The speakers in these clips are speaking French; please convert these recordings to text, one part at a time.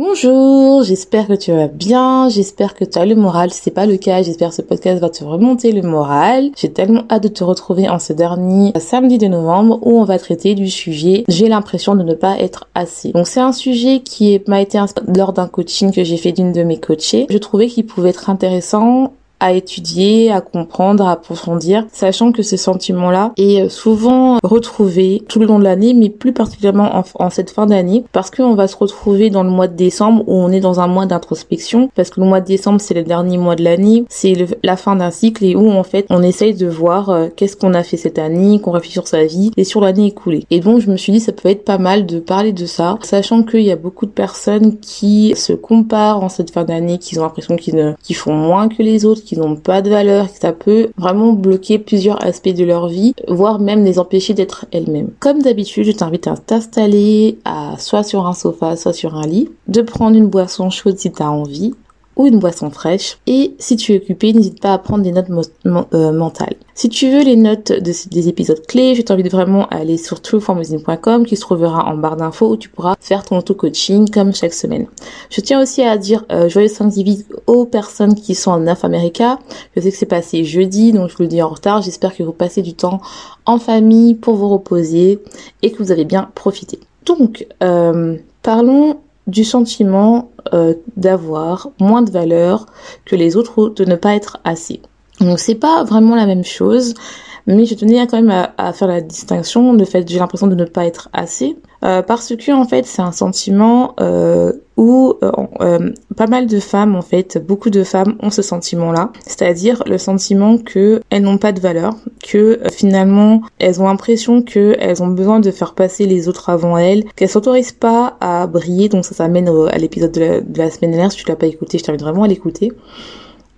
Bonjour, j'espère que tu vas bien, j'espère que tu as le moral. Si c'est pas le cas, j'espère que ce podcast va te remonter le moral. J'ai tellement hâte de te retrouver en ce dernier samedi de novembre où on va traiter du sujet j'ai l'impression de ne pas être assez. Donc c'est un sujet qui m'a été lors d'un coaching que j'ai fait d'une de mes coachées. Je trouvais qu'il pouvait être intéressant à étudier, à comprendre, à approfondir, sachant que ce sentiment-là est euh, souvent retrouvé tout le long de l'année, mais plus particulièrement en, cette fin d'année, parce qu'on va se retrouver dans le mois de décembre où on est dans un mois d'introspection, parce que le mois de décembre c'est le dernier mois de l'année, c'est la fin d'un cycle et où en fait on essaye de voir euh, qu'est-ce qu'on a fait cette année, qu'on réfléchit sur sa vie et sur l'année écoulée. Et donc je me suis dit ça peut être pas mal de parler de ça, sachant qu'il y a beaucoup de personnes qui se comparent en cette fin d'année, qui ont l'impression qu'ils qu'ils font moins que les autres, qui n'ont pas de valeur, que ça peut vraiment bloquer plusieurs aspects de leur vie, voire même les empêcher d'être elles-mêmes. Comme d'habitude, je t'invite à t'installer à soit sur un sofa, soit sur un lit, de prendre une boisson chaude si tu as envie, ou une boisson fraîche. Et si tu es occupé, n'hésite pas à prendre des notes euh, mentales. Si tu veux les notes de, des épisodes clés, je t'invite vraiment à aller sur trueformusine.com qui se trouvera en barre d'infos où tu pourras faire ton auto-coaching comme chaque semaine. Je tiens aussi à dire euh, joyeux Thanksgiving aux personnes qui sont en North America. Je sais que c'est passé jeudi, donc je vous le dis en retard. J'espère que vous passez du temps en famille pour vous reposer et que vous avez bien profité. Donc, euh, parlons du sentiment euh, d'avoir moins de valeur que les autres ou de ne pas être assez. Donc c'est pas vraiment la même chose, mais je tenais quand même à, faire la distinction de fait j'ai l'impression de ne pas être assez. Euh, parce que en fait c'est un sentiment euh, où euh, euh, pas mal de femmes en fait beaucoup de femmes ont ce sentiment là c'est-à-dire le sentiment que elles n'ont pas de valeur que finalement elles ont l'impression que elles ont besoin de faire passer les autres avant elles qu'elles s'autorisent pas à briller. Donc ça s'amène à l'épisode de, la, de la semaine dernière si tu l'as pas écouté je t'invite vraiment à l'écouter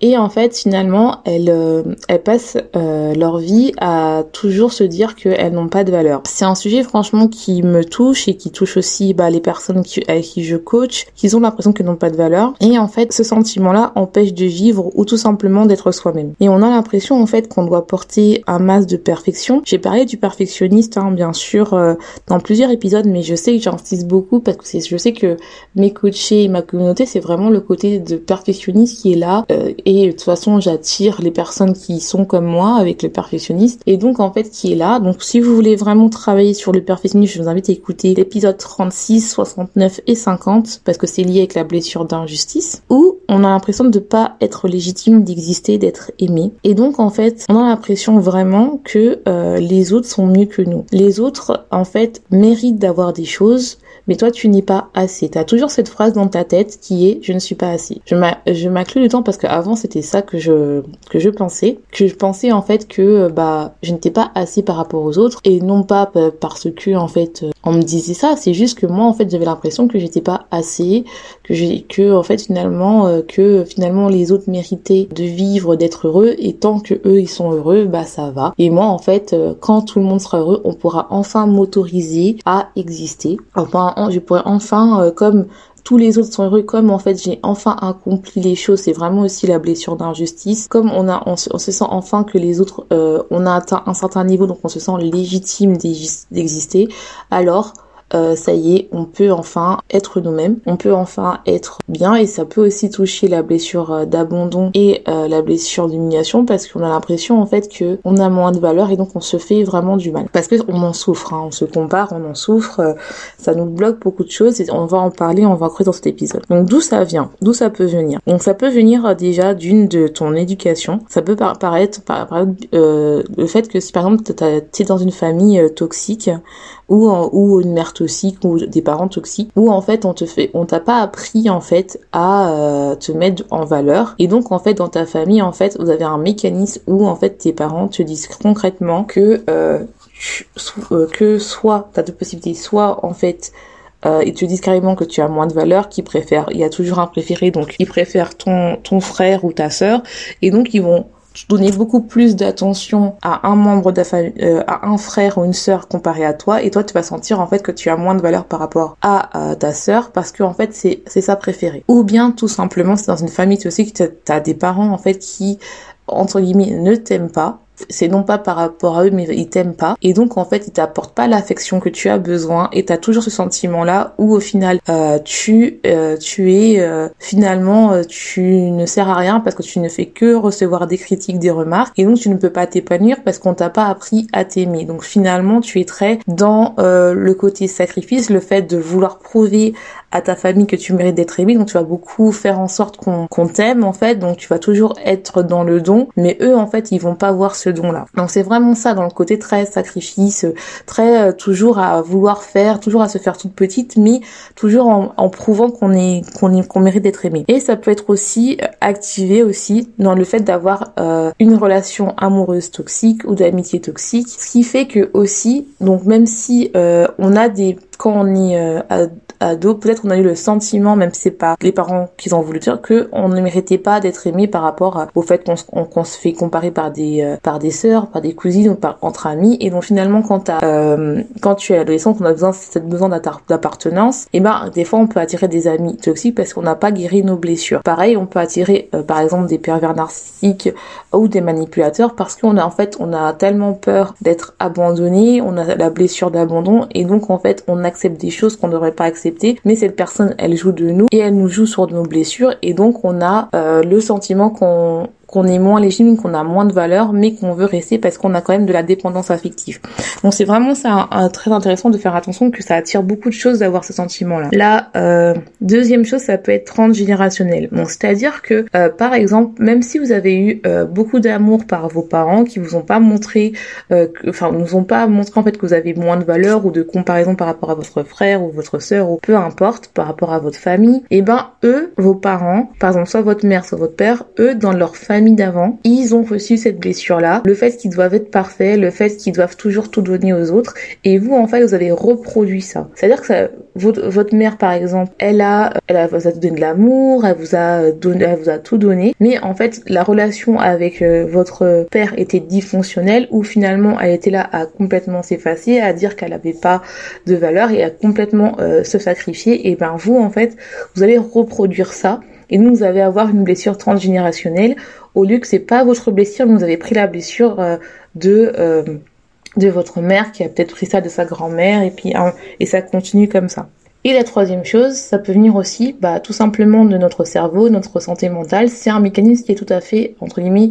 et en fait, finalement, elles, euh, elles passent euh, leur vie à toujours se dire qu'elles n'ont pas de valeur. C'est un sujet franchement qui me touche et qui touche aussi bah, les personnes qui, avec qui je coach, qui ont l'impression qu'elles n'ont pas de valeur. Et en fait, ce sentiment-là empêche de vivre ou tout simplement d'être soi-même. Et on a l'impression en fait qu'on doit porter un masque de perfection. J'ai parlé du perfectionniste, hein, bien sûr, euh, dans plusieurs épisodes, mais je sais que j'insiste beaucoup parce que je sais que mes coachés et ma communauté, c'est vraiment le côté de perfectionniste qui est là. Euh, et de toute façon j'attire les personnes qui sont comme moi avec le perfectionniste et donc en fait qui est là. Donc si vous voulez vraiment travailler sur le perfectionnisme, je vous invite à écouter l'épisode 36, 69 et 50 parce que c'est lié avec la blessure d'injustice où on a l'impression de pas être légitime d'exister, d'être aimé. Et donc en fait, on a l'impression vraiment que euh, les autres sont mieux que nous. Les autres en fait méritent d'avoir des choses mais toi tu n'es pas assez. Tu as toujours cette phrase dans ta tête qui est je ne suis pas assez. Je m'inclus temps parce qu'avant c'était ça que je que je pensais, que je pensais en fait que bah je n'étais pas assez par rapport aux autres et non pas parce que en fait on me disait ça, c'est juste que moi en fait j'avais l'impression que j'étais pas assez, que que en fait finalement euh, que finalement les autres méritaient de vivre, d'être heureux et tant que eux ils sont heureux, bah ça va. Et moi en fait euh, quand tout le monde sera heureux, on pourra enfin m'autoriser à exister. Enfin je pourrais enfin, euh, comme tous les autres sont heureux, comme en fait j'ai enfin accompli les choses, c'est vraiment aussi la blessure d'injustice. Comme on a, on se, sent enfin que les autres, euh, on a atteint un certain niveau, donc on se sent légitime d'exister. Alors euh, ça y est, on peut enfin être nous-mêmes, on peut enfin être bien et ça peut aussi toucher la blessure euh, d'abandon et euh, la blessure d'humiliation parce qu'on a l'impression en fait que on a moins de valeur et donc on se fait vraiment du mal parce que on en souffre, hein. on se compare, on en souffre, ça nous bloque beaucoup de choses et on va en parler, on va creuser dans cet épisode. Donc d'où ça vient, d'où ça peut venir? Donc ça peut venir déjà d'une de ton éducation, ça peut paraître par, le fait que si par exemple tu es dans une famille toxique ou, ou une mère toxique ou des parents toxiques où en fait on te fait on t'a pas appris en fait à euh, te mettre en valeur. Et donc en fait dans ta famille en fait vous avez un mécanisme où en fait tes parents te disent concrètement que euh, euh que soit t'as deux possibilités. Soit en fait euh, ils te disent carrément que tu as moins de valeur, qu'ils préfèrent, il y a toujours un préféré, donc ils préfèrent ton, ton frère ou ta sœur, et donc ils vont donner beaucoup plus d'attention à un membre de la famille, euh, à un frère ou une sœur comparé à toi, et toi tu vas sentir en fait que tu as moins de valeur par rapport à, ta sœur parce que en fait c'est c'est sa préférée. Ou bien tout simplement c'est dans une famille aussi que tu as des parents en fait qui entre guillemets ne t'aiment pas c'est non pas par rapport à eux, mais ils t'aiment pas. Et donc, en fait, ils t'apportent pas l'affection que tu as besoin. Et t'as toujours ce sentiment-là où, au final, euh, tu, euh, tu es, euh, finalement, tu ne sers à rien parce que tu ne fais que recevoir des critiques, des remarques. Et donc, tu ne peux pas t'épanouir parce qu'on t'a pas appris à t'aimer. Donc, finalement, tu es très dans le côté sacrifice, le fait de vouloir prouver à ta famille que tu mérites d'être aimé, donc tu vas beaucoup faire en sorte qu'on t'aime en fait, donc tu vas toujours être dans le don, mais eux en fait ils vont pas voir ce don là. Donc c'est vraiment ça dans le côté très sacrifice, très euh, toujours à vouloir faire, toujours à se faire toute petite, mais toujours en, prouvant qu'on est qu'on qu'on mérite d'être aimé. Et ça peut être aussi euh, activé aussi dans le fait d'avoir euh, une relation amoureuse toxique ou d'amitié toxique, ce qui fait que aussi donc même si on a des quand on est ado, peut-être on a eu le sentiment, même si c'est pas les parents qui ont voulu dire, que on ne méritait pas d'être aimé par rapport au fait qu'on se fait comparer par des euh, par des sœurs, par des cousines ou par entre amis. Et donc finalement, quand euh, tu es adolescent, qu'on a besoin cette besoin d'appartenance, et eh ben des fois on peut attirer des amis toxiques parce qu'on n'a pas guéri nos blessures. Pareil, on peut attirer euh, par exemple des pervers narcissiques ou des manipulateurs parce qu'on a en fait on a tellement peur d'être abandonné, on a la blessure d'abandon et donc en fait on accepte des choses qu'on ne devrait pas accepter mais cette personne, elle joue de nous et elle nous joue sur nos blessures et donc on a euh, le sentiment qu'on qu'on est moins légitime, qu'on a moins de valeur, mais qu'on veut rester parce qu'on a quand même de la dépendance affective. Donc c'est vraiment ça très intéressant de faire attention que ça attire beaucoup de choses d'avoir ce sentiment-là. La euh, deuxième chose, ça peut être transgénérationnel. Bon, c'est-à-dire que euh, par exemple, même si vous avez eu euh, beaucoup d'amour par vos parents qui vous ont pas montré, enfin nous ont pas montré en fait que vous avez moins de valeur ou de comparaison par rapport à votre frère ou votre sœur ou peu importe par rapport à votre famille, et eh ben eux, vos parents, par exemple soit votre mère soit votre père, eux dans leur famille d'avant, ils ont reçu cette blessure-là, le fait qu'ils doivent être parfaits, le fait qu'ils doivent toujours tout donner aux autres, et vous, en fait, vous avez reproduit ça. C'est-à-dire que ça, votre, votre mère, par exemple, elle a, elle a, vous a donné de l'amour, elle vous a donné, elle vous a tout donné, mais en fait, la relation avec euh, votre père était dysfonctionnelle, où finalement, elle était là à complètement s'effacer, à dire qu'elle avait pas de valeur et à complètement euh, se sacrifier, et ben vous, en fait, vous allez reproduire ça et nous, vous allez avoir une blessure transgénérationnelle au lieu que c'est pas votre blessure, vous avez pris la blessure euh, de euh, de votre mère qui a peut-être pris ça de sa grand-mère et puis hein, et ça continue comme ça. Et la troisième chose, ça peut venir aussi bah, tout simplement de notre cerveau, notre santé mentale. C'est un mécanisme qui est tout à fait, entre guillemets,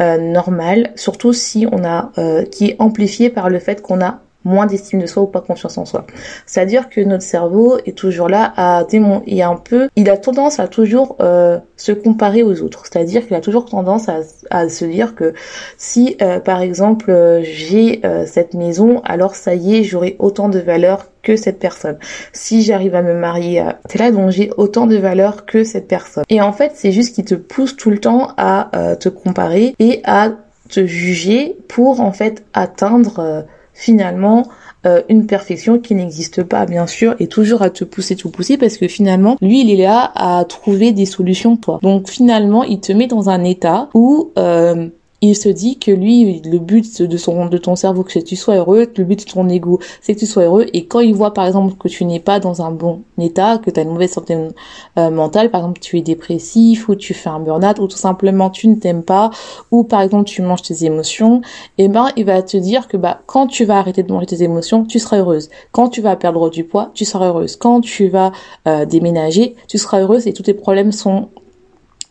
euh, normal, surtout si on a, qui est amplifié par le fait qu'on a moins d'estime de soi ou pas confiance en soi. C'est-à-dire que notre cerveau est toujours là à démon a un peu, il a tendance à toujours euh, se comparer aux autres. C'est-à-dire qu'il a toujours tendance à, à, se dire que si euh, par exemple euh, j'ai cette maison, alors ça y est, j'aurai autant de valeur que cette personne. Si j'arrive à me marier, c'est là donc j'ai autant de valeur que cette personne. Et en fait, c'est juste qu'il te pousse tout le temps à te comparer et à te juger pour en fait atteindre finalement euh, une perfection qui n'existe pas bien sûr et toujours à te pousser tout pousser parce que finalement lui il est là à trouver des solutions toi. Donc finalement il te met dans un état où euh, il se dit que lui, le but de son de ton cerveau, c'est que tu sois heureux, le but de ton ego, c'est que tu sois heureux. Et quand il voit par exemple que tu n'es pas dans un bon état, que tu as une mauvaise santé euh, mentale, par exemple tu es dépressif ou tu fais un burn-out ou tout simplement tu ne t'aimes pas ou par exemple tu manges tes émotions, et eh ben il va te dire que bah quand tu vas arrêter de manger tes émotions, tu seras heureuse. Quand tu vas perdre du poids, tu seras heureuse. Quand tu vas euh, déménager, tu seras heureuse et tous tes problèmes sont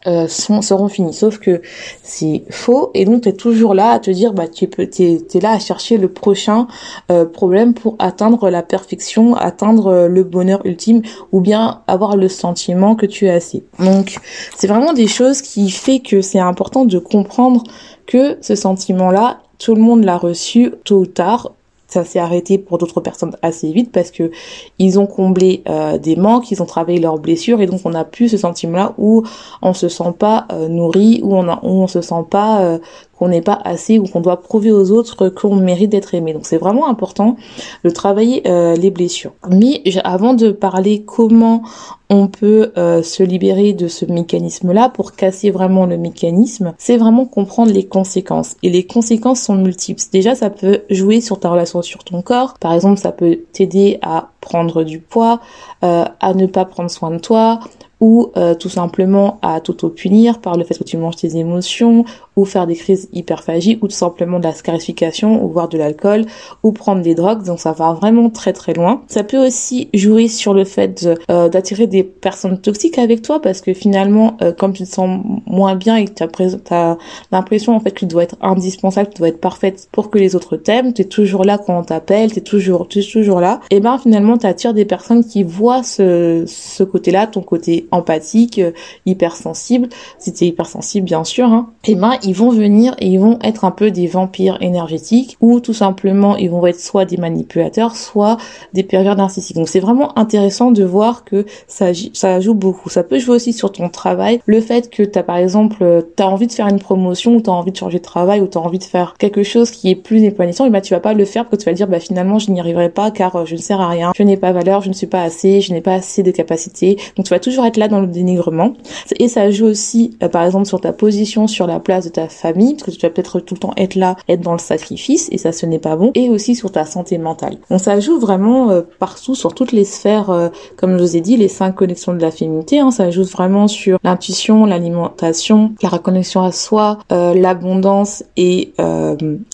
euh, seront finis. Sauf que c'est faux et donc tu toujours là à te dire bah tu peux t'es es là à chercher le prochain euh, problème pour atteindre la perfection, atteindre euh, le bonheur ultime ou bien avoir le sentiment que tu es assez. Donc c'est vraiment des choses qui fait que c'est important de comprendre que ce sentiment là tout le monde l'a reçu tôt ou tard ça s'est arrêté pour d'autres personnes assez vite parce que ils ont comblé euh, des manques, ils ont travaillé leurs blessures et donc on a plus ce sentiment-là où on se sent pas euh, nourri, où on a, se sent pas euh, qu'on n'est pas assez ou qu'on doit prouver aux autres qu'on mérite d'être aimé. Donc c'est vraiment important de travailler euh, les blessures. Mais avant de parler comment on peut euh, se libérer de ce mécanisme-là pour casser vraiment le mécanisme, c'est vraiment comprendre les conséquences. Et les conséquences sont multiples. Déjà, ça peut jouer sur ta relation sur ton corps. Par exemple, ça peut t'aider à prendre du poids, euh, à ne pas prendre soin de toi, ou tout simplement à t'auto-punir par le fait que tu manges tes émotions, ou faire des crises hyperphagie, ou tout simplement de la scarification, ou voir de l'alcool, ou prendre des drogues, donc ça va vraiment très très loin. Ça peut aussi jouer sur le fait euh, d'attirer des personnes toxiques avec toi, parce que finalement, euh, comme tu te sens moins bien et que tu as, l'impression en fait que tu dois être indispensable, que tu dois être parfaite pour que les autres t'aiment, tu es toujours là quand on t'appelle, tu es toujours, es toujours là, et ben finalement tu attires des personnes qui voient ce, ce côté-là, ton côté empathique, euh, hypersensible, si tu es hypersensible bien sûr, hein, et ben ils vont venir et ils vont être un peu des vampires énergétiques ou tout simplement ils vont être soit des manipulateurs, soit des pervers narcissiques. Donc c'est vraiment intéressant de voir que ça, joue beaucoup. Ça peut jouer aussi sur ton travail. Le fait que tu as par exemple, euh, tu as envie de faire une promotion ou tu as envie de changer de travail ou tu as envie de faire quelque chose qui est plus épanouissant, et ben tu vas pas le faire parce que tu vas dire bah finalement je n'y arriverai pas car euh, je ne sers à rien, je n'ai pas valeur, je ne suis pas assez, je n'ai pas assez de capacités. Donc tu vas toujours être là dans le dénigrement. Et ça joue aussi euh, par exemple sur ta position sur la place de ta famille, parce que tu vas peut-être tout le temps être là, être dans le sacrifice, et ça ce n'est pas bon, et aussi sur ta santé mentale. Donc ça joue vraiment euh, partout, sur toutes les sphères, euh, comme je vous ai dit, les cinq connexions de la féminité, hein, ça joue vraiment sur l'intuition, l'alimentation, la reconnexion à soi, euh, l'abondance et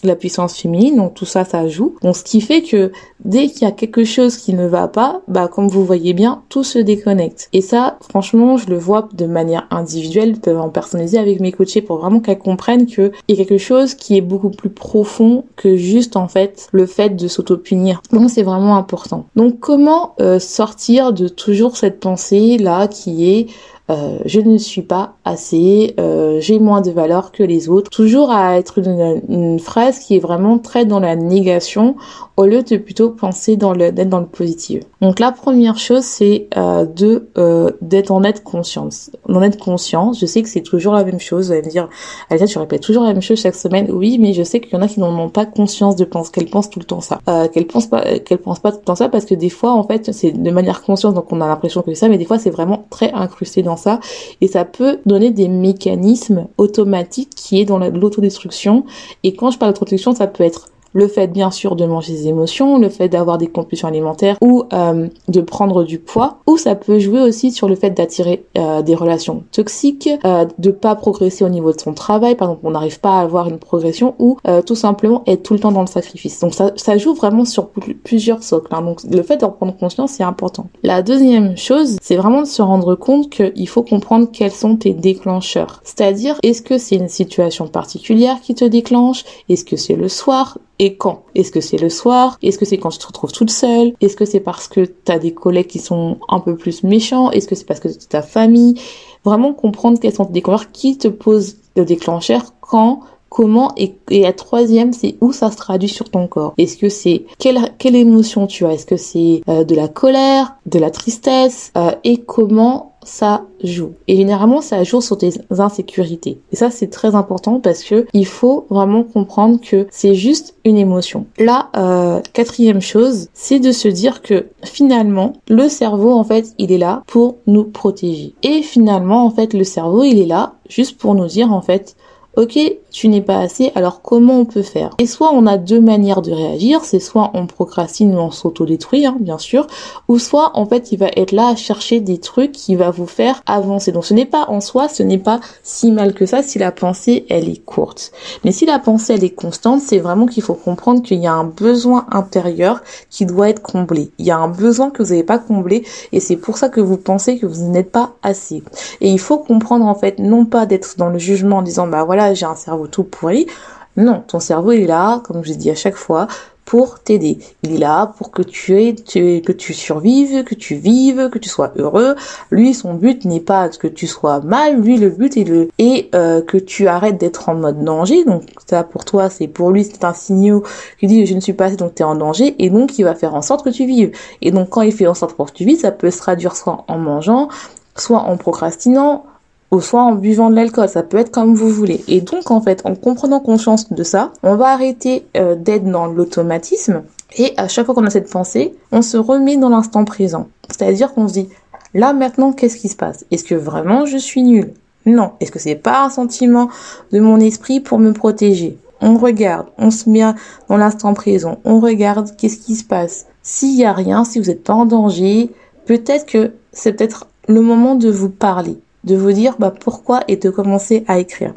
la puissance féminine, donc tout ça, ça joue. Donc ce qui fait que dès qu'il y a quelque chose qui ne va pas, bah comme vous voyez bien, tout se déconnecte. Et ça, franchement, je le vois de manière individuelle, en personnaliser avec mes coachés pour vraiment qu'elles comprennent qu'il y a quelque chose qui est beaucoup plus profond que juste en fait le fait de s'auto-punir. Donc c'est vraiment important. Donc comment euh, sortir de toujours cette pensée là qui est euh, je ne suis pas assez, euh, j'ai moins de valeur que les autres. Toujours à être une, une, phrase qui est vraiment très dans la négation au lieu de plutôt penser dans le d'être dans le positif. Donc la première chose c'est euh, de euh, d'être en être conscience. En être conscience, je sais que c'est toujours la même chose. Vous allez me dire, Alisa, tu répètes toujours la même chose chaque semaine. Oui, mais je sais qu'il y en a qui n'en ont pas conscience de penser qu'elles pensent tout le temps ça. Euh, qu'elles pensent pas qu'elles pensent pas tout le temps ça parce que des fois en fait c'est de manière consciente donc on a l'impression que c'est ça, mais des fois c'est vraiment très incrusté dans ça et ça peut donner des mécanismes automatiques qui est dans l'autodestruction. Et quand je parle d'autodestruction, ça peut être le fait bien sûr de manger ses émotions, le fait d'avoir des compulsions alimentaires ou euh, de prendre du poids, ou ça peut jouer aussi sur le fait d'attirer euh, des relations toxiques, euh, de pas progresser au niveau de son travail, par exemple on n'arrive pas à avoir une progression, ou euh, tout simplement être tout le temps dans le sacrifice. Donc ça, ça joue vraiment sur plusieurs socles. Hein. Donc le fait d'en prendre conscience c'est important. La deuxième chose, c'est vraiment de se rendre compte qu'il faut comprendre quels sont tes déclencheurs. C'est-à-dire est-ce que c'est une situation particulière qui te déclenche, est-ce que c'est le soir, et quand Est-ce que c'est le soir? Est-ce que c'est quand tu te retrouves toute seule? Est-ce que c'est parce que tu as des collègues qui sont un peu plus méchants? Est-ce que c'est parce que c'est ta famille? Vraiment comprendre quels sont tes déclencheurs, qui te pose le déclencheur, quand, comment et, et la troisième c'est où ça se traduit sur ton corps? Est-ce que c'est quelle, quelle émotion tu as? Est-ce que c'est euh, de la colère de la tristesse euh, et comment ça joue. Et généralement, ça joue sur tes insécurités. Et ça, c'est très important parce que il faut vraiment comprendre que c'est juste une émotion. La euh, quatrième chose, c'est de se dire que finalement, le cerveau, en fait, il est là pour nous protéger. Et finalement, en fait, le cerveau, il est là juste pour nous dire, en fait, ok, tu n'es pas assez, alors comment on peut faire? Et soit on a deux manières de réagir, c'est soit on procrastine ou on s'auto-détruit, hein, bien sûr, ou soit en fait il va être là à chercher des trucs qui va vous faire avancer. Donc ce n'est pas en soi, ce n'est pas si mal que ça si la pensée elle est courte. Mais si la pensée elle est constante, c'est vraiment qu'il faut comprendre qu'il y a un besoin intérieur qui doit être comblé. Il y a un besoin que vous n'avez pas comblé et c'est pour ça que vous pensez que vous n'êtes pas assez. Et il faut comprendre en fait non pas d'être dans le jugement en disant bah voilà j'ai un cerveau tout pourri. Non, ton cerveau est là, comme je dis à chaque fois, pour t'aider. Il est là pour que tu aies, que tu survives, que tu vives, que tu sois heureux. Lui, son but n'est pas que tu sois mal. Lui, le but est le et euh, que tu arrêtes d'être en mode danger. Donc ça, pour toi, c'est pour lui, c'est un signal qui dit je ne suis pas assez, donc tu es en danger. Et donc il va faire en sorte que tu vives. Et donc quand il fait en sorte pour que tu vives, ça peut se traduire soit en mangeant, soit en procrastinant, ou soit en buvant de l'alcool, ça peut être comme vous voulez. Et donc en fait, en comprenant conscience de ça, on va arrêter euh, d'être dans l'automatisme et à chaque fois qu'on a cette pensée, on se remet dans l'instant présent. C'est-à-dire qu'on se dit là maintenant qu'est-ce qui se passe? Est-ce que vraiment je suis nul? Non. Est-ce que c'est pas un sentiment de mon esprit pour me protéger? On regarde, on se met dans l'instant présent, on regarde qu'est-ce qui se passe. S'il y a rien, si vous n'êtes pas en danger, peut-être que c'est peut-être le moment de vous parler de vous dire bah, pourquoi et de commencer à écrire.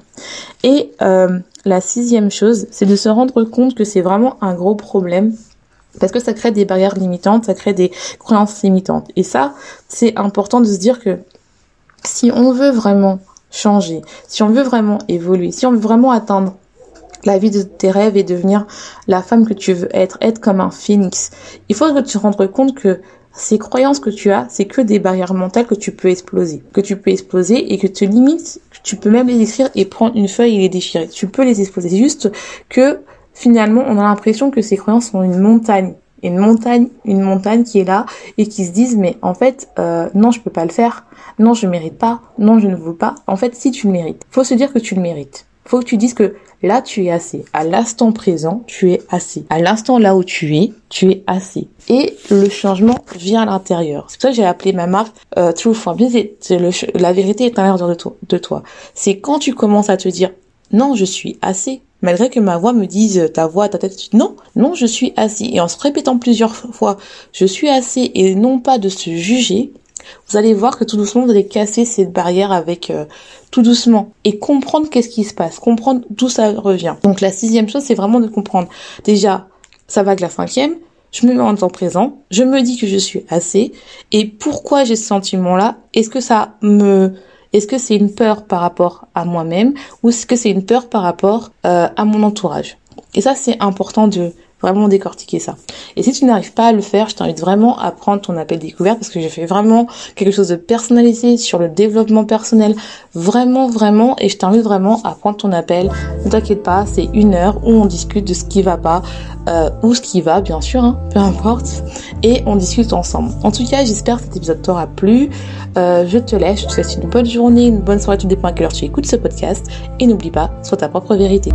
Et euh, la sixième chose, c'est de se rendre compte que c'est vraiment un gros problème parce que ça crée des barrières limitantes, ça crée des croyances limitantes. Et ça, c'est important de se dire que si on veut vraiment changer, si on veut vraiment évoluer, si on veut vraiment atteindre la vie de tes rêves et devenir la femme que tu veux être, être comme un phénix, il faut que tu te rendes compte que ces croyances que tu as, c'est que des barrières mentales que tu peux exploser. Que tu peux exploser et que tu limites, tu peux même les écrire et prendre une feuille et les déchirer. Tu peux les exploser. C'est juste que finalement, on a l'impression que ces croyances sont une montagne. Une montagne, une montagne qui est là et qui se disent mais en fait euh, non je peux pas le faire, non je mérite pas, non je ne veux pas. En fait si tu le mérites, faut se dire que tu le mérites. Faut que tu dises que là tu es assez. À l'instant présent, tu es assez. À l'instant là où tu es, tu es assez. Et le changement vient à l'intérieur. C'est pour ça que j'ai appelé ma marque euh, True Form. La vérité est à l'intérieur de, toi. C'est quand tu commences à te dire non, je suis assez. Malgré que ma voix me dise ta voix, ta tête, non, non, je suis assez. Et en se répétant plusieurs fois, je suis assez et non pas de se juger, vous allez voir que tout doucement, vous allez casser cette barrière avec euh, tout doucement et comprendre qu'est-ce qui se passe, comprendre d'où ça revient. Donc la sixième chose, c'est vraiment de comprendre. Déjà, ça va que la cinquième, je me mets en temps présent, je me dis que je suis assez. Et pourquoi j'ai ce sentiment-là? Est-ce que ça me est-ce que c'est une peur par rapport à moi-même ou est-ce que c'est une peur par rapport euh, à mon entourage? Et ça, c'est important de vraiment décortiquer ça. Et si tu n'arrives pas à le faire, je t'invite vraiment à prendre ton appel découverte parce que j'ai fait vraiment quelque chose de personnalisé sur le développement personnel, vraiment, vraiment, et je t'invite vraiment à prendre ton appel. Ne t'inquiète pas, c'est une heure où on discute de ce qui va pas, euh, ou ce qui va, bien sûr, hein, peu importe, et on discute ensemble. En tout cas, j'espère que cet épisode t'aura plu. Euh, je te laisse, je te souhaite une bonne journée, une bonne soirée, tout dépend à quelle heure tu écoutes ce podcast, et n'oublie pas, sois ta propre vérité.